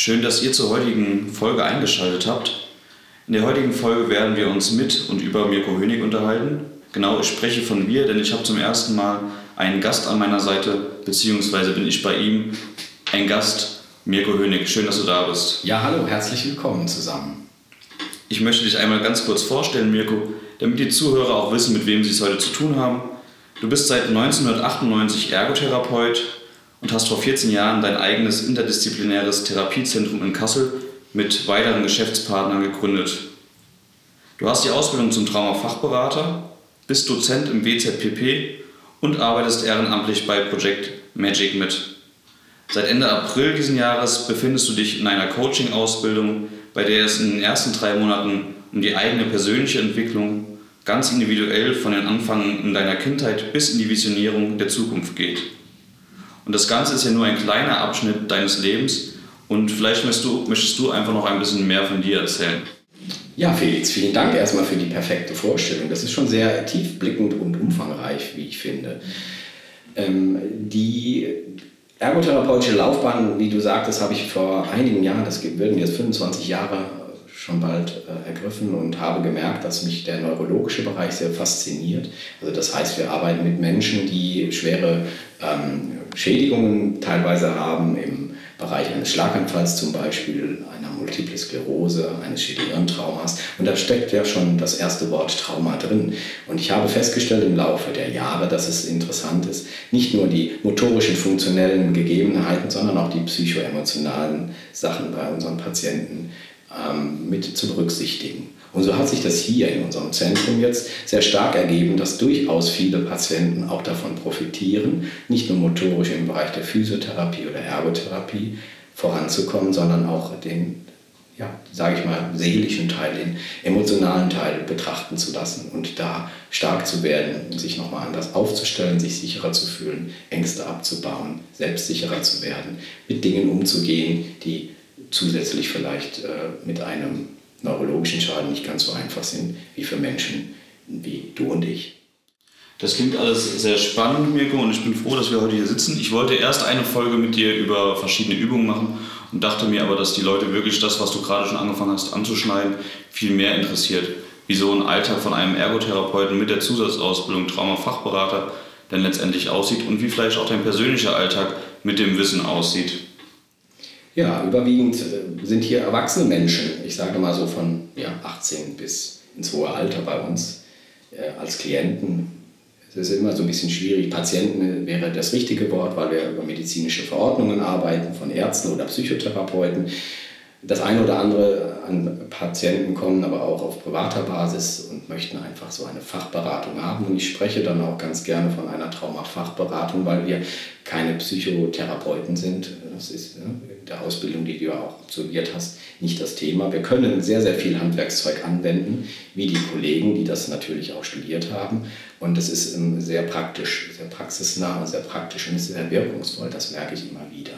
Schön, dass ihr zur heutigen Folge eingeschaltet habt. In der heutigen Folge werden wir uns mit und über Mirko Hönig unterhalten. Genau, ich spreche von wir, denn ich habe zum ersten Mal einen Gast an meiner Seite, beziehungsweise bin ich bei ihm ein Gast, Mirko Hönig. Schön, dass du da bist. Ja, hallo, herzlich willkommen zusammen. Ich möchte dich einmal ganz kurz vorstellen, Mirko, damit die Zuhörer auch wissen, mit wem sie es heute zu tun haben. Du bist seit 1998 Ergotherapeut, und hast vor 14 Jahren dein eigenes interdisziplinäres Therapiezentrum in Kassel mit weiteren Geschäftspartnern gegründet. Du hast die Ausbildung zum Traumafachberater, bist Dozent im WZPP und arbeitest ehrenamtlich bei Project Magic mit. Seit Ende April diesen Jahres befindest du dich in einer Coaching-Ausbildung, bei der es in den ersten drei Monaten um die eigene persönliche Entwicklung ganz individuell von den Anfang in deiner Kindheit bis in die Visionierung der Zukunft geht. Und das Ganze ist ja nur ein kleiner Abschnitt deines Lebens. Und vielleicht möchtest du, möchtest du einfach noch ein bisschen mehr von dir erzählen. Ja, Felix, vielen Dank erstmal für die perfekte Vorstellung. Das ist schon sehr tiefblickend und umfangreich, wie ich finde. Ähm, die ergotherapeutische Laufbahn, wie du sagtest, habe ich vor einigen Jahren, das werden jetzt 25 Jahre schon bald äh, ergriffen und habe gemerkt, dass mich der neurologische Bereich sehr fasziniert. Also das heißt, wir arbeiten mit Menschen, die schwere ähm, Schädigungen teilweise haben im Bereich eines Schlaganfalls zum Beispiel, einer Multiple Sklerose, eines Schädelhirntraumas. Und da steckt ja schon das erste Wort Trauma drin. Und ich habe festgestellt im Laufe der Jahre, dass es interessant ist, nicht nur die motorischen, funktionellen Gegebenheiten, sondern auch die psychoemotionalen Sachen bei unseren Patienten ähm, mit zu berücksichtigen. Und so hat sich das hier in unserem Zentrum jetzt sehr stark ergeben, dass durchaus viele Patienten auch davon profitieren, nicht nur motorisch im Bereich der Physiotherapie oder Ergotherapie voranzukommen, sondern auch den, ja, sage ich mal, seelischen Teil, den emotionalen Teil betrachten zu lassen und da stark zu werden, sich nochmal anders aufzustellen, sich sicherer zu fühlen, Ängste abzubauen, selbstsicherer zu werden, mit Dingen umzugehen, die zusätzlich vielleicht äh, mit einem neurologischen Schaden nicht ganz so einfach sind wie für Menschen wie du und ich. Das klingt alles sehr spannend, Mirko, und ich bin froh, dass wir heute hier sitzen. Ich wollte erst eine Folge mit dir über verschiedene Übungen machen und dachte mir aber, dass die Leute wirklich das, was du gerade schon angefangen hast anzuschneiden, viel mehr interessiert. Wie so ein Alltag von einem Ergotherapeuten mit der Zusatzausbildung Traumafachberater denn letztendlich aussieht und wie vielleicht auch dein persönlicher Alltag mit dem Wissen aussieht. Ja, überwiegend äh, sind hier erwachsene Menschen, ich sage mal so von ja, 18 bis ins hohe Alter bei uns, äh, als Klienten. Es ist immer so ein bisschen schwierig. Patienten wäre das richtige Wort, weil wir über medizinische Verordnungen arbeiten von Ärzten oder Psychotherapeuten. Das eine oder andere an Patienten kommen aber auch auf privater Basis und möchten einfach so eine Fachberatung haben. Und ich spreche dann auch ganz gerne von einer Traumafachberatung, weil wir keine Psychotherapeuten sind. Das ist ne, in der Ausbildung, die du auch absolviert hast, nicht das Thema. Wir können sehr, sehr viel Handwerkszeug anwenden, wie die Kollegen, die das natürlich auch studiert haben. Und das ist ähm, sehr praktisch, sehr praxisnah, sehr praktisch und sehr wirkungsvoll. Das merke ich immer wieder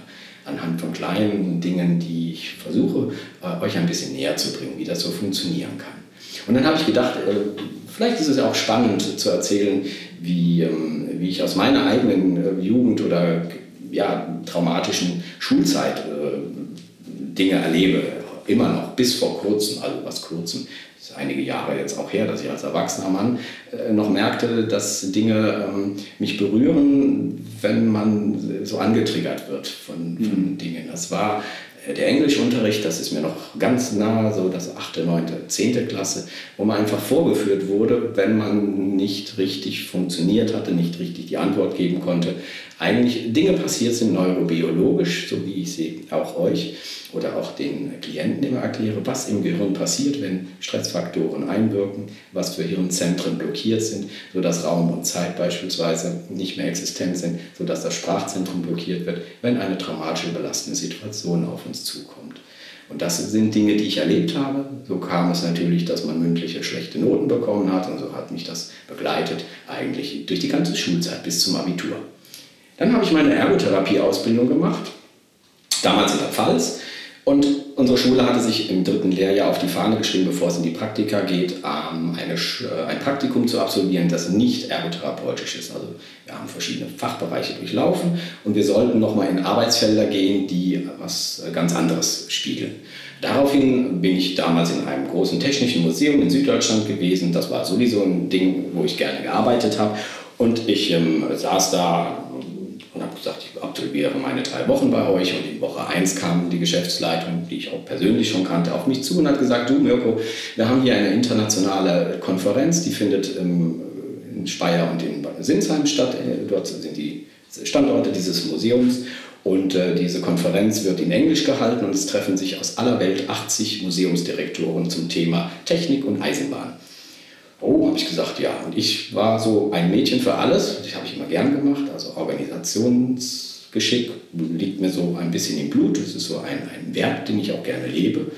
anhand von kleinen Dingen, die ich versuche, äh, euch ein bisschen näher zu bringen, wie das so funktionieren kann. Und dann habe ich gedacht, äh, vielleicht ist es auch spannend zu erzählen, wie, ähm, wie ich aus meiner eigenen äh, Jugend oder ja, traumatischen Schulzeit Dinge erlebe, immer noch, bis vor kurzem, also was kurzem, ist einige Jahre jetzt auch her, dass ich als erwachsener Mann äh, noch merkte, dass Dinge ähm, mich berühren, wenn man so angetriggert wird von, von mhm. Dingen. Das war äh, der Englischunterricht, das ist mir noch ganz nah, so das 8., 9., 10. Klasse, wo man einfach vorgeführt wurde, wenn man nicht richtig funktioniert hatte, nicht richtig die Antwort geben konnte. Eigentlich Dinge passiert sind neurobiologisch, so wie ich sie auch euch oder auch den Klienten immer erkläre, was im Gehirn passiert, wenn Stressfaktoren einwirken, was für Hirnzentren blockiert sind, sodass Raum und Zeit beispielsweise nicht mehr existent sind, sodass das Sprachzentrum blockiert wird, wenn eine traumatische belastende Situation auf uns zukommt. Und das sind Dinge, die ich erlebt habe. So kam es natürlich, dass man mündliche schlechte Noten bekommen hat und so hat mich das begleitet eigentlich durch die ganze Schulzeit bis zum Abitur. Dann habe ich meine Ergotherapie-Ausbildung gemacht, damals in der Pfalz Und unsere Schule hatte sich im dritten Lehrjahr auf die Fahne geschrieben, bevor es in die Praktika geht, ähm, eine, äh, ein Praktikum zu absolvieren, das nicht ergotherapeutisch ist. Also wir haben verschiedene Fachbereiche durchlaufen und wir sollten nochmal in Arbeitsfelder gehen, die was ganz anderes spiegeln. Daraufhin bin ich damals in einem großen technischen Museum in Süddeutschland gewesen. Das war sowieso ein Ding, wo ich gerne gearbeitet habe. Und ich ähm, saß da und habe gesagt, ich absolviere meine drei Wochen bei euch. Und in Woche 1 kam die Geschäftsleitung, die ich auch persönlich schon kannte, auf mich zu und hat gesagt, du Mirko, wir haben hier eine internationale Konferenz, die findet ähm, in Speyer und in Sinsheim statt. Äh, dort sind die Standorte dieses Museums. Und äh, diese Konferenz wird in Englisch gehalten und es treffen sich aus aller Welt 80 Museumsdirektoren zum Thema Technik und Eisenbahn. Oh, habe ich gesagt, ja. Und ich war so ein Mädchen für alles. Das habe ich immer gern gemacht. Also Organisationsgeschick liegt mir so ein bisschen im Blut. Das ist so ein, ein Wert, den ich auch gerne lebe,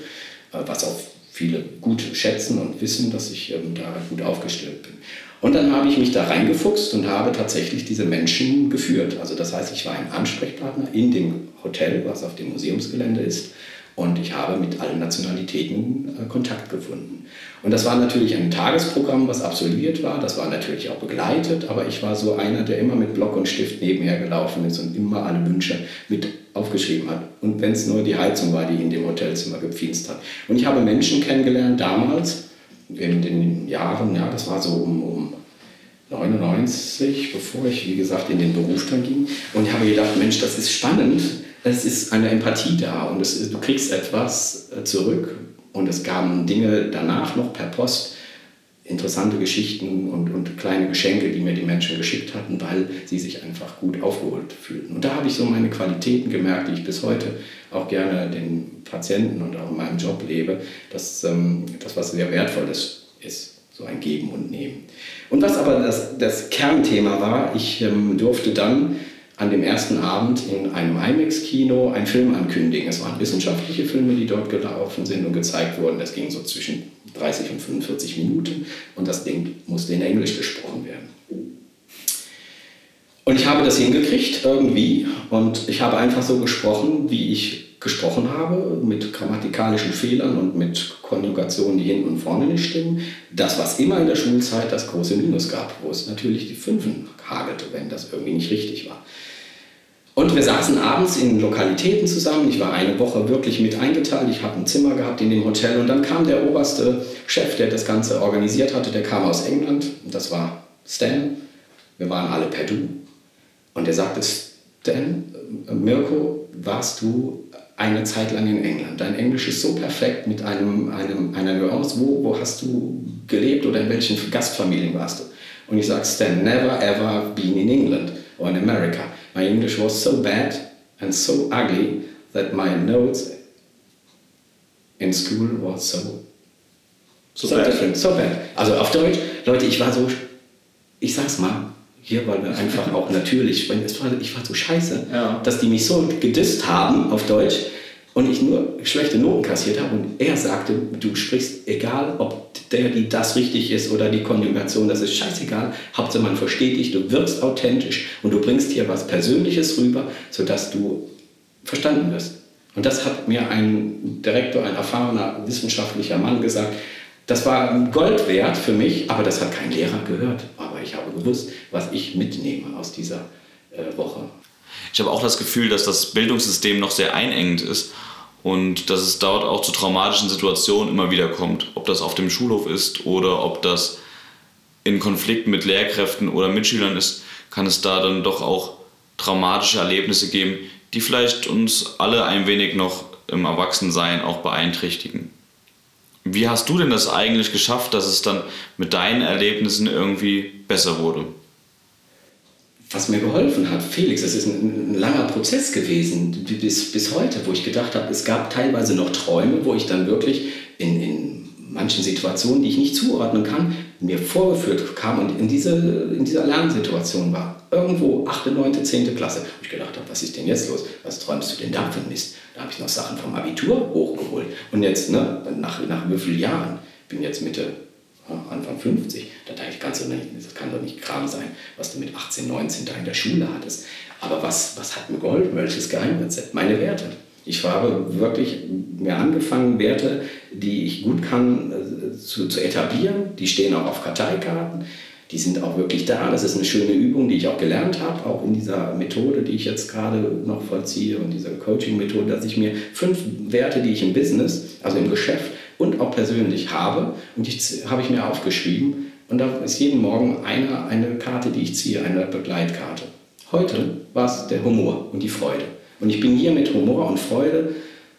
äh, was auch viele gut schätzen und wissen, dass ich ähm, da gut aufgestellt bin. Und dann habe ich mich da reingefuchst und habe tatsächlich diese Menschen geführt. Also das heißt, ich war ein Ansprechpartner in dem Hotel, was auf dem Museumsgelände ist. Und ich habe mit allen Nationalitäten äh, Kontakt gefunden. Und das war natürlich ein Tagesprogramm, was absolviert war. Das war natürlich auch begleitet, aber ich war so einer, der immer mit Block und Stift nebenher gelaufen ist und immer alle Wünsche mit aufgeschrieben hat. Und wenn es nur die Heizung war, die in dem Hotelzimmer gepfienst hat. Und ich habe Menschen kennengelernt damals, in den Jahren, ja, das war so um, um 99, bevor ich, wie gesagt, in den Beruf dann ging. Und ich habe gedacht, Mensch, das ist spannend. Es ist eine Empathie da und es, du kriegst etwas äh, zurück. Und es gaben Dinge danach noch per Post, interessante Geschichten und, und kleine Geschenke, die mir die Menschen geschickt hatten, weil sie sich einfach gut aufgeholt fühlten. Und da habe ich so meine Qualitäten gemerkt, die ich bis heute auch gerne den Patienten und auch in meinem Job lebe, dass ähm, das was sehr Wertvolles ist so ein Geben und Nehmen. Und was aber das, das Kernthema war, ich ähm, durfte dann an dem ersten Abend in einem IMAX-Kino einen Film ankündigen. Es waren wissenschaftliche Filme, die dort gelaufen sind und gezeigt wurden. Das ging so zwischen 30 und 45 Minuten und das Ding musste in Englisch gesprochen werden. Und ich habe das hingekriegt irgendwie und ich habe einfach so gesprochen, wie ich gesprochen habe, mit grammatikalischen Fehlern und mit Konjugationen, die hinten und vorne nicht stimmen. Das, was immer in der Schulzeit das große Minus gab, wo es natürlich die Fünfen hagelte, wenn das irgendwie nicht richtig war. Und wir saßen abends in Lokalitäten zusammen. Ich war eine Woche wirklich mit eingeteilt. Ich habe ein Zimmer gehabt in dem Hotel. Und dann kam der oberste Chef, der das Ganze organisiert hatte. Der kam aus England. Das war Stan. Wir waren alle per Du. Und er sagte, Stan, Mirko, warst du eine Zeit lang in England. Dein Englisch ist so perfekt mit einem, einem, einer Nuance. Wo, wo hast du gelebt oder in welchen Gastfamilien warst du? Und ich sage, Stan, never ever been in England or in America. My English was so bad and so ugly that my notes in school was so, so, so different, so bad. Also auf Deutsch, Leute, ich war so, ich sag's mal, hier war einfach auch natürlich, ich war so scheiße, ja. dass die mich so gedisst haben auf Deutsch und ich nur schlechte Noten kassiert habe und er sagte, du sprichst, egal ob der, die das richtig ist oder die Konjugation, das ist scheißegal, Hauptsache man versteht dich, du wirkst authentisch und du bringst hier was Persönliches rüber, sodass du verstanden wirst. Und das hat mir ein Direktor, ein erfahrener wissenschaftlicher Mann gesagt, das war Gold wert für mich, aber das hat kein Lehrer gehört. Aber ich habe gewusst, was ich mitnehme aus dieser äh, Woche. Ich habe auch das Gefühl, dass das Bildungssystem noch sehr einengend ist und dass es dort auch zu traumatischen Situationen immer wieder kommt. Ob das auf dem Schulhof ist oder ob das in Konflikten mit Lehrkräften oder Mitschülern ist, kann es da dann doch auch traumatische Erlebnisse geben, die vielleicht uns alle ein wenig noch im Erwachsensein auch beeinträchtigen. Wie hast du denn das eigentlich geschafft, dass es dann mit deinen Erlebnissen irgendwie besser wurde? Was mir geholfen hat, Felix, es ist ein, ein, langer Prozess gewesen, bis, bis heute, wo ich gedacht habe, es gab teilweise noch Träume, wo ich dann wirklich in, in manchen Situationen, die ich nicht zuordnen kann, mir vorgeführt kam und in, diese, in dieser Lernsituation war. Irgendwo 8., 9., 10. Klasse. Wo ich gedacht habe, was ist denn jetzt los? Was träumst du denn da für Mist? Da habe ich noch Sachen vom Abitur hochgeholt. Und jetzt, ne, nach, nach wie vielen Jahren, bin jetzt Mitte, Anfang 50, da dachte ich, ganz so, das kann doch nicht Kram sein, was du mit 18, 19 da in der Schule hattest. Aber was, was hat mir geholfen? Welches Geheimrezept? Meine Werte. Ich habe wirklich mir angefangen, Werte, die ich gut kann, äh, zu, zu etablieren. Die stehen auch auf Karteikarten. Die sind auch wirklich da. Das ist eine schöne Übung, die ich auch gelernt habe, auch in dieser Methode, die ich jetzt gerade noch vollziehe und dieser Coaching-Methode, dass ich mir fünf Werte, die ich im Business, also im Geschäft und auch persönlich habe, und die habe ich mir aufgeschrieben. Und da ist jeden Morgen eine, eine Karte, die ich ziehe, eine Begleitkarte. Heute war es der Humor und die Freude. Und ich bin hier mit Humor und Freude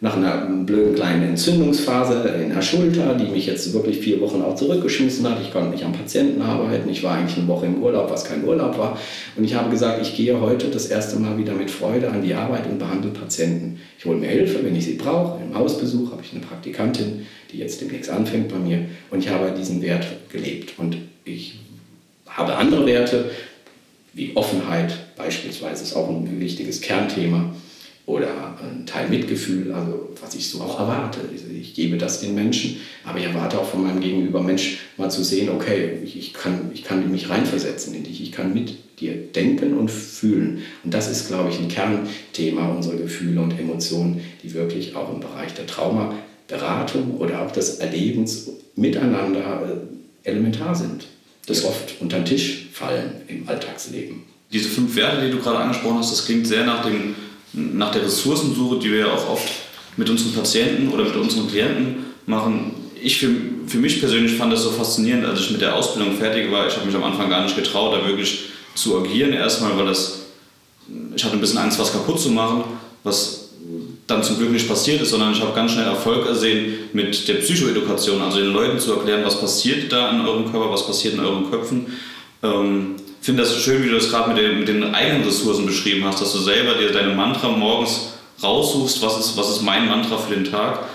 nach einer blöden kleinen Entzündungsphase in der Schulter, die mich jetzt wirklich vier Wochen auch zurückgeschmissen hat. Ich konnte nicht am Patienten arbeiten. Ich war eigentlich eine Woche im Urlaub, was kein Urlaub war. Und ich habe gesagt, ich gehe heute das erste Mal wieder mit Freude an die Arbeit und behandle Patienten. Ich hole mir Hilfe, wenn ich sie brauche. Im Hausbesuch habe ich eine Praktikantin, die jetzt demnächst anfängt bei mir. Und ich habe diesen Wert gelebt. Und ich habe andere Werte, wie Offenheit beispielsweise, ist auch ein wichtiges Kernthema oder ein Teil Mitgefühl, also was ich so auch erwarte. Ich gebe das den Menschen, aber ich erwarte auch von meinem Gegenüber Mensch mal zu sehen, okay, ich, kann, ich kann mich reinversetzen in dich, ich kann mit dir denken und fühlen. Und das ist, glaube ich, ein Kernthema unserer Gefühle und Emotionen, die wirklich auch im Bereich der Traumaberatung oder auch des Erlebens miteinander äh, elementar sind, das oft unter den Tisch fallen im Alltagsleben. Diese fünf Werte, die du gerade angesprochen hast, das klingt sehr nach dem nach der Ressourcensuche, die wir ja auch oft mit unseren Patienten oder mit unseren Klienten machen. Ich für, für mich persönlich fand das so faszinierend, als ich mit der Ausbildung fertig war. Ich habe mich am Anfang gar nicht getraut, da wirklich zu agieren. Erstmal, weil das, ich hatte ein bisschen Angst, was kaputt zu machen, was dann zum Glück nicht passiert ist, sondern ich habe ganz schnell Erfolg ersehen mit der Psychoedukation, also den Leuten zu erklären, was passiert da in eurem Körper, was passiert in euren Köpfen. Ähm, finde das so schön, wie du das gerade mit, den, mit den eigenen Ressourcen beschrieben hast, dass du selber dir deine Mantra morgens raussuchst, was ist, was ist mein Mantra für den Tag,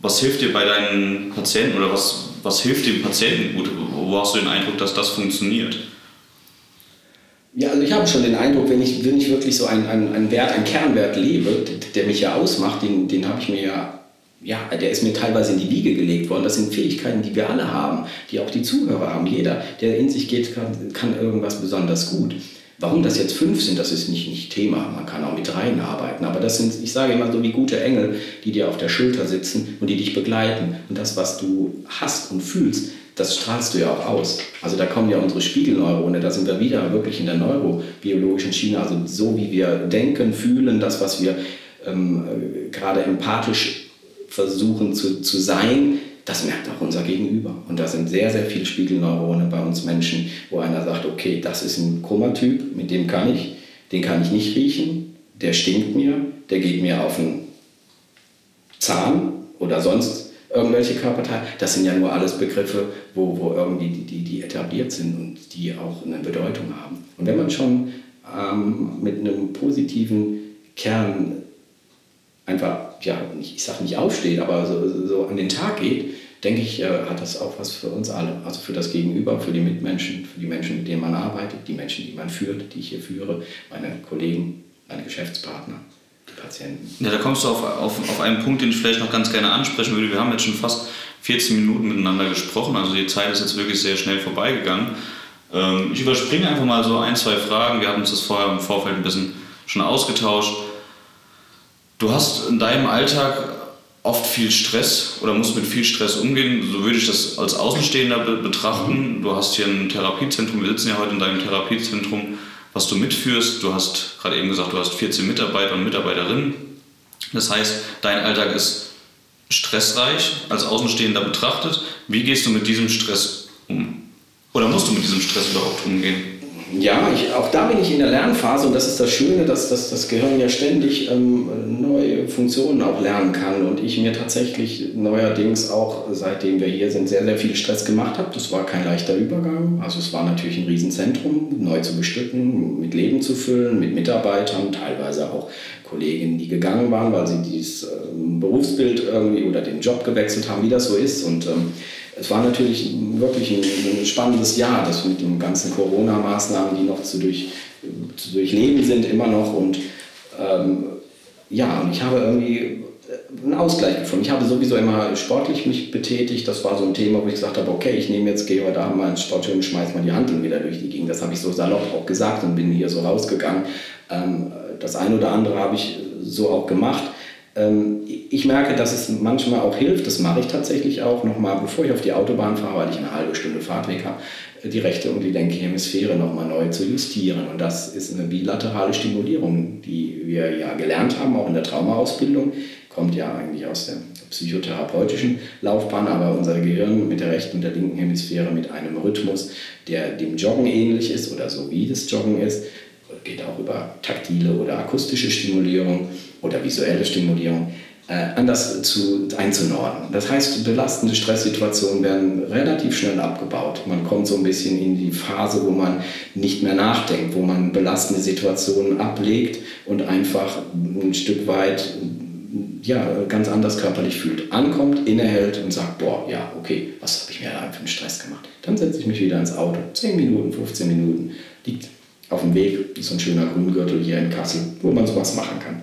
was hilft dir bei deinen Patienten oder was, was hilft dem Patienten gut, wo hast du den Eindruck, dass das funktioniert? Ja, also ich habe schon den Eindruck, wenn ich, wenn ich wirklich so einen, einen, einen Wert, einen Kernwert lebe, der mich ja ausmacht, den, den habe ich mir ja ja, der ist mir teilweise in die Wiege gelegt worden. Das sind Fähigkeiten, die wir alle haben, die auch die Zuhörer haben. Jeder, der in sich geht, kann, kann irgendwas besonders gut. Warum das jetzt fünf sind, das ist nicht, nicht Thema. Man kann auch mit dreien arbeiten. Aber das sind, ich sage immer so wie gute Engel, die dir auf der Schulter sitzen und die dich begleiten. Und das, was du hast und fühlst, das strahlst du ja auch aus. Also da kommen ja unsere Spiegelneurone, da sind wir wieder wirklich in der neurobiologischen Schiene. Also so wie wir denken, fühlen, das, was wir ähm, äh, gerade empathisch versuchen zu, zu sein, das merkt auch unser Gegenüber. Und da sind sehr, sehr viele Spiegelneurone bei uns Menschen, wo einer sagt, okay, das ist ein Chromatyp, mit dem kann ich, den kann ich nicht riechen, der stinkt mir, der geht mir auf den Zahn oder sonst irgendwelche Körperteile. Das sind ja nur alles Begriffe, wo, wo irgendwie die, die, die etabliert sind und die auch eine Bedeutung haben. Und wenn man schon ähm, mit einem positiven Kern einfach ja, ich sage nicht aufsteht, aber so, so an den Tag geht, denke ich, äh, hat das auch was für uns alle. Also für das Gegenüber, für die Mitmenschen, für die Menschen, mit denen man arbeitet, die Menschen, die man führt, die ich hier führe, meine Kollegen, meine Geschäftspartner. die Patienten. Ja, da kommst du auf, auf, auf einen Punkt, den ich vielleicht noch ganz gerne ansprechen würde. Wir haben jetzt schon fast 14 Minuten miteinander gesprochen, also die Zeit ist jetzt wirklich sehr schnell vorbeigegangen. Ähm, ich überspringe einfach mal so ein, zwei Fragen. Wir haben uns das vorher im Vorfeld ein bisschen schon ausgetauscht. Du hast in deinem Alltag oft viel Stress oder musst mit viel Stress umgehen. So würde ich das als Außenstehender be betrachten. Du hast hier ein Therapiezentrum, wir sitzen ja heute in deinem Therapiezentrum, was du mitführst. Du hast gerade eben gesagt, du hast 14 Mitarbeiter und Mitarbeiterinnen. Das heißt, dein Alltag ist stressreich als Außenstehender betrachtet. Wie gehst du mit diesem Stress um? Oder musst du mit diesem Stress überhaupt umgehen? Ja, ich, auch da bin ich in der Lernphase und das ist das Schöne, dass, dass das Gehirn ja ständig ähm, neue Funktionen auch lernen kann und ich mir tatsächlich neuerdings auch, seitdem wir hier sind, sehr, sehr viel Stress gemacht habe. Das war kein leichter Übergang. Also es war natürlich ein Riesenzentrum, neu zu bestücken, mit Leben zu füllen, mit Mitarbeitern, teilweise auch Kolleginnen, die gegangen waren, weil sie dieses ähm, Berufsbild irgendwie oder den Job gewechselt haben, wie das so ist. Und ähm, es war natürlich wirklich ein, ein, spannendes Jahr, das mit den ganzen Corona-Maßnahmen, die noch zu, durch, zu durchleben sind, immer noch. Und ähm, ja, und ich habe irgendwie einen Ausgleich gefunden. Ich habe sowieso immer sportlich mich betätigt. Das war so ein Thema, wo ich gesagt habe, okay, ich nehme jetzt, gehe heute Abend mal ins Sportgym schmeiß mal die Handeln wieder durch die Gegend. Das habe ich so salopp auch gesagt und bin hier so rausgegangen. Ähm, das eine oder andere habe ich so auch gemacht. Ähm, ich merke, dass es manchmal auch hilft, das mache ich tatsächlich auch nochmal, bevor ich auf die Autobahn fahre, weil ich eine halbe Stunde Fahrtweg habe, die rechte und die linke Hemisphäre nochmal neu zu justieren. Und das ist eine bilaterale Stimulierung, die wir ja gelernt haben, auch in der Traumaausbildung. Kommt ja eigentlich aus der psychotherapeutischen Laufbahn, aber unser Gehirn mit der rechten und der linken Hemisphäre mit einem Rhythmus, der dem Joggen ähnlich ist oder so wie das Joggen ist, geht auch über taktile oder akustische Stimulierung oder visuelle Stimulierung, äh, anders zu, einzunordnen. Das heißt, belastende Stresssituationen werden relativ schnell abgebaut. Man kommt so ein bisschen in die Phase, wo man nicht mehr nachdenkt, wo man belastende Situationen ablegt und einfach ein Stück weit ja, ganz anders körperlich fühlt. Ankommt, innehält und sagt, boah, ja, okay, was habe ich mir da für einen Stress gemacht? Dann setze ich mich wieder ins Auto. 10 Minuten, 15 Minuten, liegt auf dem Weg, ist so ein schöner Grüngürtel hier in Kassel, wo man sowas machen kann.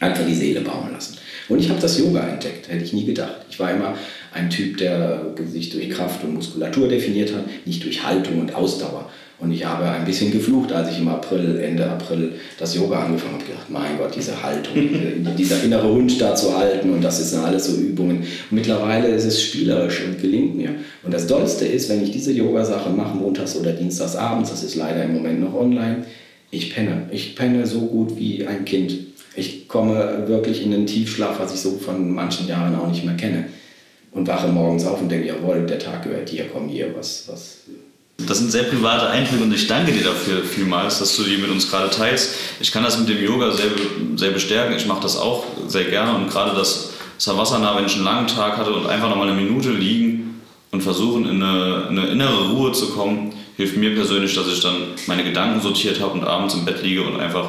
Einfach die Seele bauen lassen. Und ich habe das Yoga entdeckt, hätte ich nie gedacht. Ich war immer ein Typ, der sich durch Kraft und Muskulatur definiert hat, nicht durch Haltung und Ausdauer. Und ich habe ein bisschen geflucht, als ich im April, Ende April das Yoga angefangen habe. gedacht, mein Gott, diese Haltung, dieser innere Hund da zu halten und das sind alles so Übungen. Und mittlerweile ist es spielerisch und gelingt mir. Und das Dollste ist, wenn ich diese Yoga-Sache mache, montags oder dienstags abends, das ist leider im Moment noch online, ich penne. Ich penne so gut wie ein Kind. Komme wirklich in den Tiefschlaf, was ich so von manchen Jahren auch nicht mehr kenne. Und wache morgens auf und denke, jawohl, der Tag gehört dir, komm hier, was, was das sind sehr private Eindrücke und ich danke dir dafür vielmals, dass du die mit uns gerade teilst. Ich kann das mit dem Yoga sehr, sehr bestärken. Ich mache das auch sehr gerne und gerade das Savasana, wenn ich einen langen Tag hatte und einfach nochmal eine Minute liegen und versuchen, in eine, in eine innere Ruhe zu kommen, hilft mir persönlich, dass ich dann meine Gedanken sortiert habe und abends im Bett liege und einfach,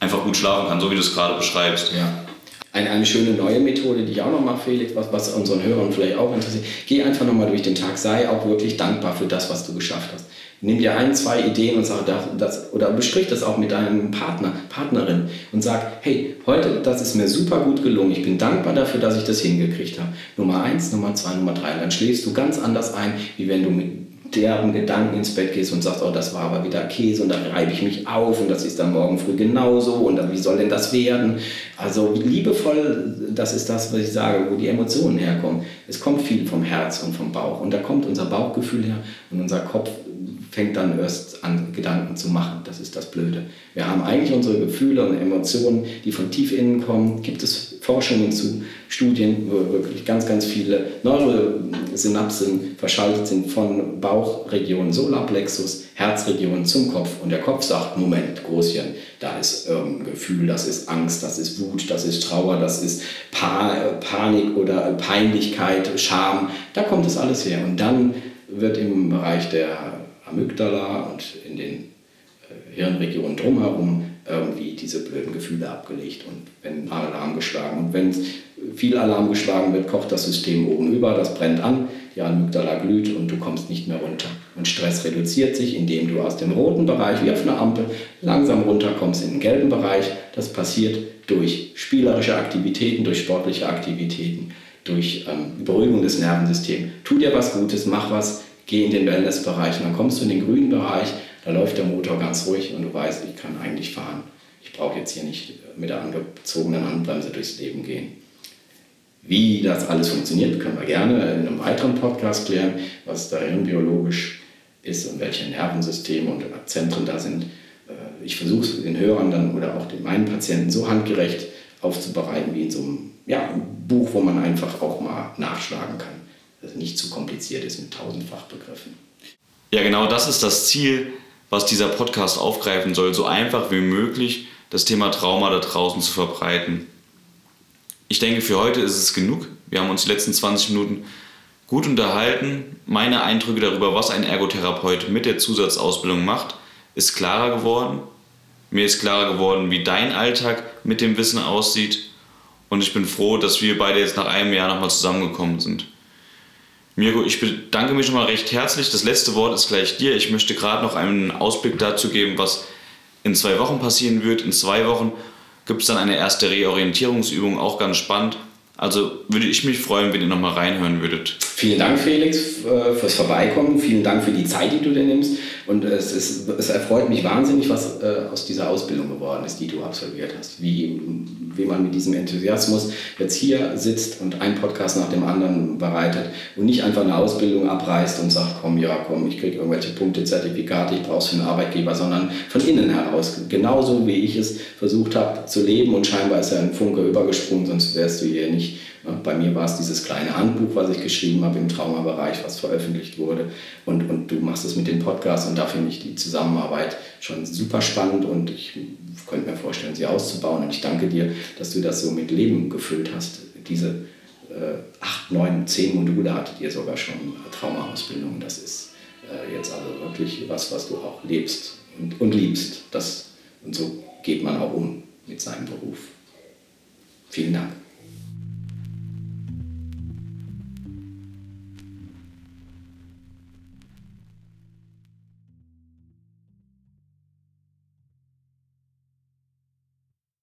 einfach gut schlafen kann, so wie du es gerade beschreibst. Ja. Eine, eine schöne neue Methode, die ich auch noch mache, Felix, was, was unseren Hörern vielleicht auch interessiert. Geh einfach nochmal durch den Tag, sei auch wirklich dankbar für das, was du geschafft hast. Nimm dir ein, zwei Ideen und sag das, das oder besprich das auch mit deinem Partner, Partnerin und sag, hey, heute, das ist mir super gut gelungen. Ich bin dankbar dafür, dass ich das hingekriegt habe. Nummer eins, Nummer zwei, Nummer drei. Und dann schläfst du ganz anders ein, wie wenn du mit deren Gedanken ins Bett gehst und sagst, oh, das war aber wieder Käse und da reibe ich mich auf und das ist dann morgen früh genauso und dann, wie soll denn das werden? Also liebevoll, das ist das, was ich sage, wo die Emotionen herkommen. Es kommt viel vom Herz und vom Bauch und da kommt unser Bauchgefühl her und unser Kopf fängt dann erst an, Gedanken zu machen. Das ist das Blöde. Wir haben eigentlich unsere Gefühle und Emotionen, die von tief innen kommen. Gibt es Forschungen zu, Studien, wo wirklich ganz, ganz viele Neurosynapsen verschaltet sind von Bauchregion, Solarplexus, Herzregion zum Kopf. Und der Kopf sagt, Moment, Großchen, da ist irgendein Gefühl, das ist Angst, das ist Wut, das ist Trauer, das ist pa Panik oder Peinlichkeit, Scham. Da kommt das alles her. Und dann wird im Bereich der Amygdala und in den äh, Hirnregionen drumherum irgendwie diese blöden Gefühle abgelegt und wenn Alarm geschlagen und wenn viel Alarm geschlagen wird, kocht das System oben über, das brennt an, die Amygdala glüht und du kommst nicht mehr runter. Und Stress reduziert sich, indem du aus dem roten Bereich wie auf einer Ampel langsam runterkommst in den gelben Bereich. Das passiert durch spielerische Aktivitäten, durch sportliche Aktivitäten, durch ähm, Beruhigung des Nervensystems. Tu dir was Gutes, mach was, geh in den Wellnessbereich und dann kommst du in den grünen Bereich, da läuft der Motor ganz ruhig und du weißt, ich kann eigentlich fahren. Ich brauche jetzt hier nicht mit der angezogenen Handbremse durchs Leben gehen. Wie das alles funktioniert, können wir gerne in einem weiteren Podcast klären, was da hirnbiologisch ist und welche Nervensysteme und Zentren da sind. Äh, ich versuche es den Hörern dann oder auch den meinen Patienten so handgerecht aufzubereiten wie in so einem ja, Buch, wo man einfach auch mal nachschlagen kann das nicht zu kompliziert ist mit tausend Fachbegriffen. Ja, genau das ist das Ziel, was dieser Podcast aufgreifen soll, so einfach wie möglich das Thema Trauma da draußen zu verbreiten. Ich denke, für heute ist es genug. Wir haben uns die letzten 20 Minuten gut unterhalten. Meine Eindrücke darüber, was ein Ergotherapeut mit der Zusatzausbildung macht, ist klarer geworden. Mir ist klarer geworden, wie dein Alltag mit dem Wissen aussieht. Und ich bin froh, dass wir beide jetzt nach einem Jahr nochmal zusammengekommen sind. Mirko, ich bedanke mich schon mal recht herzlich. Das letzte Wort ist gleich dir. Ich möchte gerade noch einen Ausblick dazu geben, was in zwei Wochen passieren wird. In zwei Wochen gibt es dann eine erste Reorientierungsübung, auch ganz spannend. Also würde ich mich freuen, wenn ihr nochmal reinhören würdet. Vielen Dank, Felix, äh, fürs Vorbeikommen. Vielen Dank für die Zeit, die du dir nimmst. Und es, ist, es erfreut mich wahnsinnig, was äh, aus dieser Ausbildung geworden ist, die du absolviert hast. Wie wie man mit diesem Enthusiasmus jetzt hier sitzt und einen Podcast nach dem anderen bereitet und nicht einfach eine Ausbildung abreißt und sagt, komm, ja, komm, ich kriege irgendwelche Punkte, Zertifikate, ich brauche es für einen Arbeitgeber, sondern von innen heraus, genauso wie ich es versucht habe zu leben und scheinbar ist ja ein Funke übergesprungen, sonst wärst du hier nicht bei mir war es dieses kleine Handbuch, was ich geschrieben habe im Traumabereich, was veröffentlicht wurde. Und, und du machst es mit den Podcasts und da finde ich die Zusammenarbeit schon super spannend und ich könnte mir vorstellen, sie auszubauen. Und ich danke dir, dass du das so mit Leben gefüllt hast. Diese äh, acht, neun, zehn Module hattet ihr sogar schon Traumaausbildung. Das ist äh, jetzt also wirklich was, was du auch lebst und, und liebst. Das, und so geht man auch um mit seinem Beruf. Vielen Dank.